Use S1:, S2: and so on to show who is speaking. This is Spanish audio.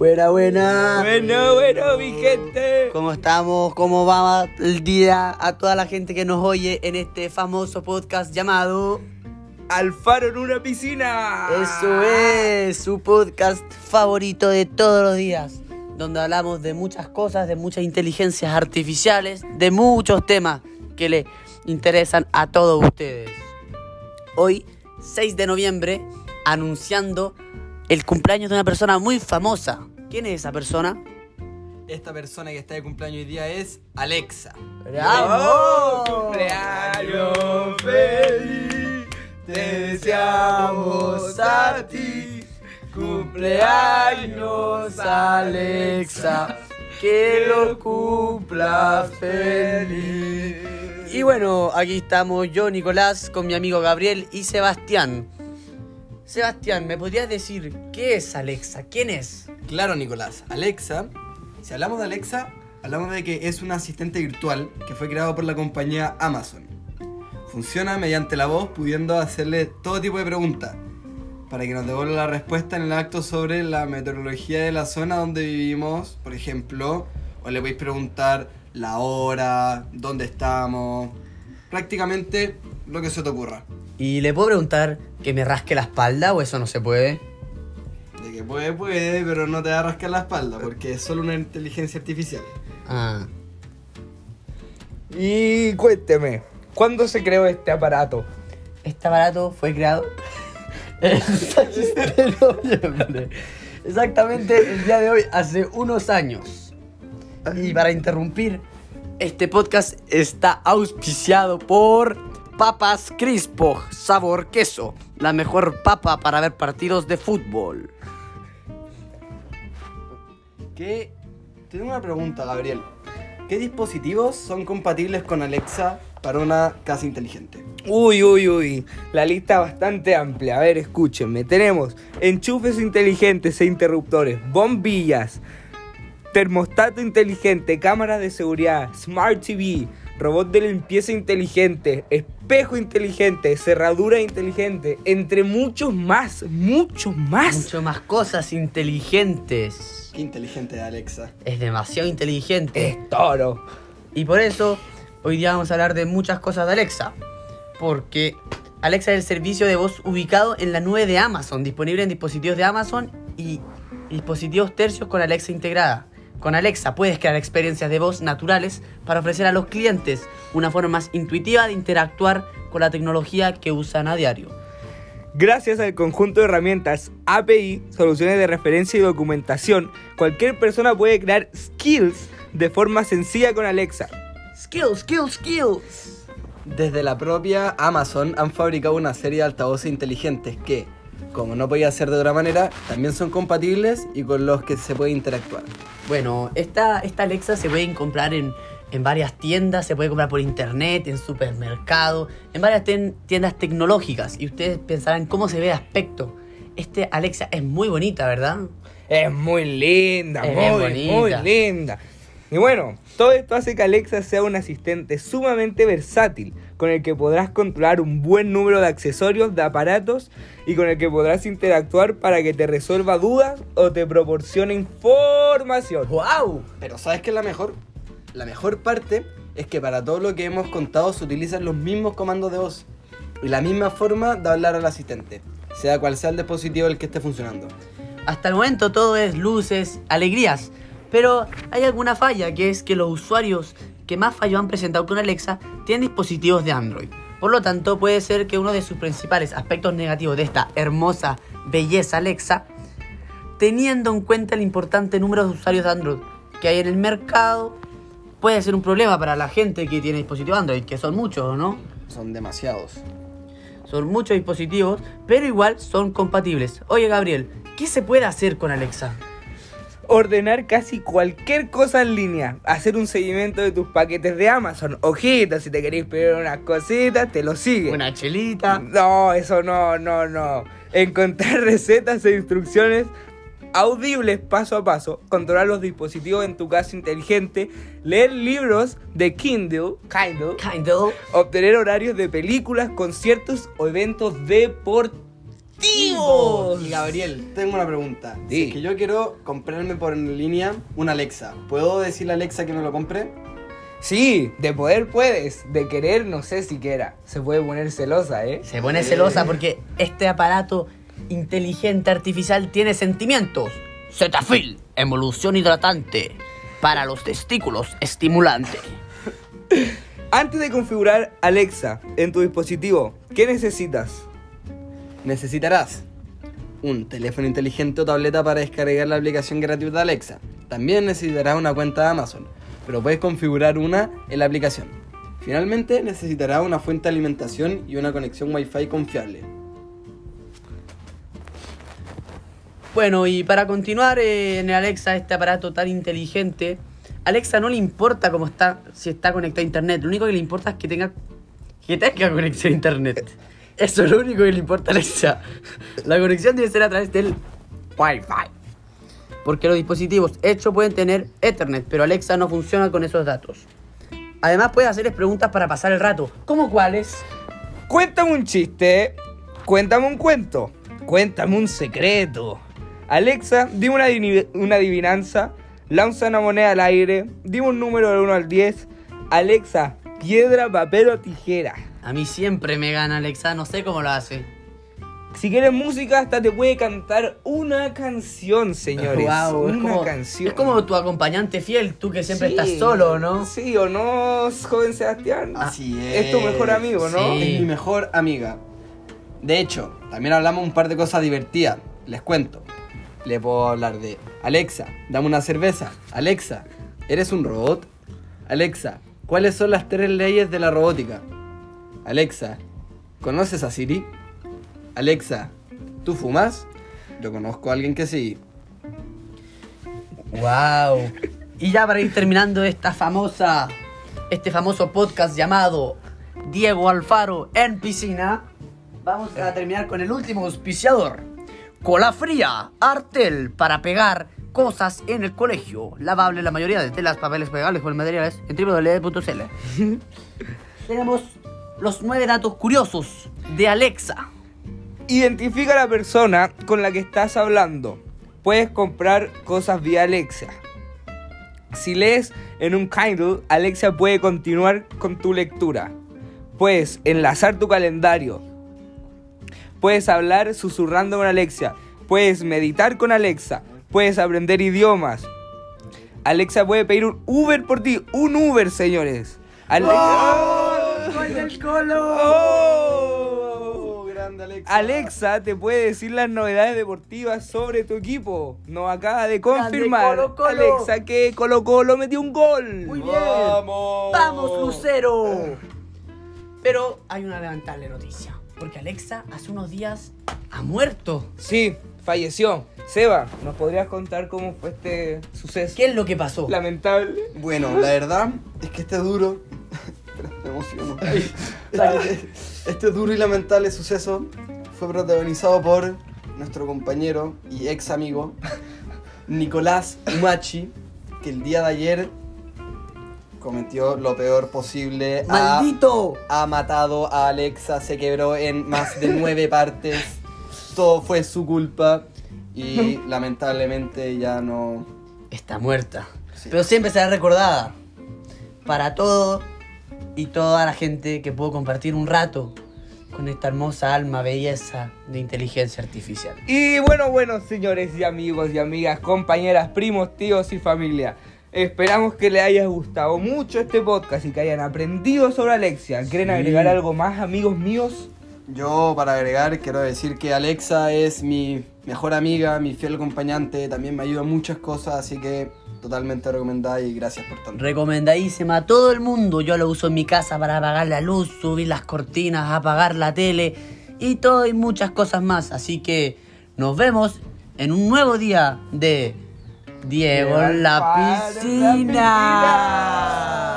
S1: Buena, buena.
S2: Bueno, bueno, mi gente.
S1: ¿Cómo estamos? ¿Cómo va el día a toda la gente que nos oye en este famoso podcast llamado
S2: Alfaro en una piscina.
S1: Eso es, su podcast favorito de todos los días, donde hablamos de muchas cosas, de muchas inteligencias artificiales, de muchos temas que le interesan a todos ustedes. Hoy, 6 de noviembre, anunciando el cumpleaños de una persona muy famosa. ¿Quién es esa persona?
S3: Esta persona que está de cumpleaños hoy día es Alexa.
S2: ¡Oh, cumpleaños feliz! Te deseamos a ti. Cumpleaños, Alexa.
S1: Que lo cumpla feliz. Y bueno, aquí estamos yo, Nicolás, con mi amigo Gabriel y Sebastián. Sebastián, ¿me podrías decir qué es Alexa? ¿Quién es?
S3: Claro, Nicolás. Alexa, si hablamos de Alexa, hablamos de que es un asistente virtual que fue creado por la compañía Amazon. Funciona mediante la voz, pudiendo hacerle todo tipo de preguntas para que nos devuelva la respuesta en el acto sobre la meteorología de la zona donde vivimos, por ejemplo, o le podéis preguntar la hora, dónde estamos, prácticamente lo que se te ocurra.
S1: ¿Y le puedo preguntar que me rasque la espalda o eso no se puede?
S3: De que puede, puede, pero no te va a rascar la espalda porque es solo una inteligencia artificial.
S1: Ah,
S2: Y cuénteme, ¿cuándo se creó este aparato?
S1: este aparato fue creado el 6 de noviembre. Exactamente el día de hoy, hace unos años. Y para interrumpir, este podcast está auspiciado por Papas Crispo, sabor queso. La mejor papa para ver partidos de fútbol.
S3: ¿Qué? Tengo una pregunta, Gabriel. ¿Qué dispositivos son compatibles con Alexa para una casa inteligente?
S2: Uy, uy, uy. La lista bastante amplia. A ver, escúchenme. Tenemos enchufes inteligentes e interruptores, bombillas, termostato inteligente, cámara de seguridad, smart TV, robot de limpieza inteligente, espejo inteligente, cerradura inteligente, entre muchos más, muchos más.
S1: Mucho más cosas inteligentes.
S3: Qué inteligente de Alexa.
S1: Es demasiado inteligente.
S2: Es toro.
S1: Y por eso, hoy día vamos a hablar de muchas cosas de Alexa. Porque Alexa es el servicio de voz ubicado en la nube de Amazon, disponible en dispositivos de Amazon y dispositivos tercios con Alexa integrada. Con Alexa puedes crear experiencias de voz naturales para ofrecer a los clientes una forma más intuitiva de interactuar con la tecnología que usan a diario.
S2: Gracias al conjunto de herramientas API, soluciones de referencia y documentación, cualquier persona puede crear skills de forma sencilla con Alexa.
S1: Skills, skills, skills.
S3: Desde la propia Amazon han fabricado una serie de altavoces inteligentes que, como no podía ser de otra manera, también son compatibles y con los que se puede interactuar.
S1: Bueno, esta, esta Alexa se puede comprar en, en varias tiendas, se puede comprar por internet, en supermercado, en varias ten- tiendas tecnológicas. Y ustedes pensarán cómo se ve de aspecto. Este Alexa es muy bonita, ¿verdad?
S2: Es muy linda,
S1: Es
S2: muy,
S1: bonita.
S2: muy linda. Y bueno, todo esto hace que Alexa sea un asistente sumamente versátil, con el que podrás controlar un buen número de accesorios, de aparatos, y con el que podrás interactuar para que te resuelva dudas o te proporcione información.
S1: ¡Wow!
S3: Pero ¿sabes qué es la mejor? La mejor parte es que para todo lo que hemos contado se utilizan los mismos comandos de voz y la misma forma de hablar al asistente, sea cual sea el dispositivo el que esté funcionando.
S1: Hasta el momento todo es luces, alegrías. Pero hay alguna falla, que es que los usuarios que más fallo han presentado con Alexa tienen dispositivos de Android. Por lo tanto, puede ser que uno de sus principales aspectos negativos de esta hermosa belleza Alexa, teniendo en cuenta el importante número de usuarios de Android que hay en el mercado, puede ser un problema para la gente que tiene dispositivos Android, que son muchos, ¿no?
S3: Son demasiados.
S1: Son muchos dispositivos, pero igual son compatibles. Oye, Gabriel, ¿qué se puede hacer con Alexa?
S2: Ordenar casi cualquier cosa en línea, hacer un seguimiento de tus paquetes de Amazon. Ojito, si te queréis pedir unas cositas, te lo sigue.
S1: Una chelita.
S2: No, eso no, no, no. Encontrar recetas e instrucciones audibles paso a paso, controlar los dispositivos en tu casa inteligente, leer libros de Kindle, Kindle,
S1: Kindle.
S2: obtener horarios de películas, conciertos o eventos deportivos.
S3: Y Gabriel, tengo una pregunta.
S2: Sí.
S3: Si es que yo quiero comprarme por en línea una Alexa, ¿puedo decirle a Alexa que me lo compre?
S2: Sí, de poder puedes, de querer no sé siquiera. Se puede poner celosa, ¿eh?
S1: Se pone celosa porque este aparato inteligente artificial tiene sentimientos. Cetaphil, emulsión hidratante. Para los testículos, estimulante.
S2: Antes de configurar Alexa en tu dispositivo, ¿qué necesitas?
S3: Necesitarás un teléfono inteligente o tableta para descargar la aplicación gratuita de Alexa. También necesitarás una cuenta de Amazon, pero puedes configurar una en la aplicación. Finalmente necesitarás una fuente de alimentación y una conexión Wi-Fi confiable.
S1: Bueno, y para continuar eh, en Alexa, este aparato tan inteligente, Alexa no le importa cómo está, si está conectado a internet. Lo único que le importa es que tenga, que tenga conexión a internet. Eso es lo único que le importa a Alexa. La conexión debe ser a través del Wi-Fi. Porque los dispositivos hechos pueden tener Ethernet, pero Alexa no funciona con esos datos. Además puede hacerles preguntas para pasar el rato. ¿Cómo cuáles?
S2: Cuéntame un chiste, cuéntame un cuento, cuéntame un secreto. Alexa, dime una, una adivinanza, lanza una moneda al aire, dime un número del 1 al 10. Alexa, piedra, papel o tijera.
S1: A mí siempre me gana Alexa, no sé cómo lo hace.
S2: Si quieres música, hasta te puede cantar una canción, señores.
S1: Guau,
S2: una
S1: es como,
S2: canción.
S1: Es como tu acompañante fiel, tú que siempre
S2: Sí,
S1: estás solo, ¿no?
S2: Sí, o no, joven Sebastián.
S3: Así
S2: Es tu mejor amigo, ¿no?
S1: Sí.
S3: Es mi mejor amiga. De hecho, también hablamos un par de cosas divertidas. Les cuento. Le puedo hablar de Alexa, dame una cerveza. Alexa, ¿eres un robot? Alexa, ¿cuáles son las tres leyes de la robótica? Alexa, ¿conoces a Siri? Alexa, ¿tú fumas? Yo conozco a alguien que sí.
S1: Wow. Y ya para ir terminando esta famosa, este famoso podcast llamado Diego Alfaro en piscina, vamos a terminar con el último auspiciador. Cola fría, Artel, para pegar cosas en el colegio. Lavable la mayoría de telas, papeles pegables con materiales en www.cl. Tenemos los nueve datos curiosos de Alexa.
S2: Identifica a la persona con la que estás hablando. Puedes comprar cosas vía Alexa. Si lees en un Kindle, Alexa puede continuar con tu lectura. Puedes enlazar tu calendario. Puedes hablar susurrando con Alexa. Puedes meditar con Alexa. Puedes aprender idiomas. Alexa puede pedir un Uber por ti. Un Uber, señores. Alexa. ¡Oh!
S3: Grande Alexa!
S2: Alexa te puede decir las novedades deportivas sobre tu equipo. Nos acaba de confirmar
S1: Colo Colo.
S2: Alexa que Colo Colo metió un gol.
S1: Muy bien.
S3: ¡Vamos!
S1: ¡Vamos, Lucero! Pero hay una lamentable noticia. Porque Alexa hace unos días ha muerto.
S2: Sí, falleció. Seba, ¿nos podrías contar cómo fue este suceso?
S1: ¿Qué es lo que pasó?
S2: Lamentable.
S3: Bueno, la verdad es que este duro. Me emociono. Este, duro y lamentable suceso fue protagonizado por nuestro compañero y ex amigo Nicolás Umachi, que el día de ayer cometió lo peor posible. Ha,
S1: ¡Maldito!
S3: ha matado a Alexa, se quebró en más de nueve partes. Todo fue su culpa y lamentablemente ya no.
S1: Está muerta.
S3: Sí.
S1: Pero siempre será recordada. Para todo y toda la gente que pudo compartir un rato con esta hermosa alma, belleza de inteligencia artificial.
S2: Y bueno, bueno, señores y amigos y amigas, compañeras, primos, tíos y familia. Esperamos que les haya gustado mucho este podcast y que hayan aprendido sobre Alexia. ¿Quieren
S1: Sí.
S2: agregar algo más, amigos míos?
S3: Yo, para agregar, quiero decir que Alexa es mi mejor amiga, mi fiel acompañante, también me ayuda en muchas cosas, así que totalmente recomendada y gracias por tanto.
S1: Recomendadísima a todo el mundo. Yo lo uso en mi casa para apagar la luz, subir las cortinas, apagar la tele y todo y muchas cosas más. Así que nos vemos en un nuevo día de Diego en
S2: la
S1: piscina.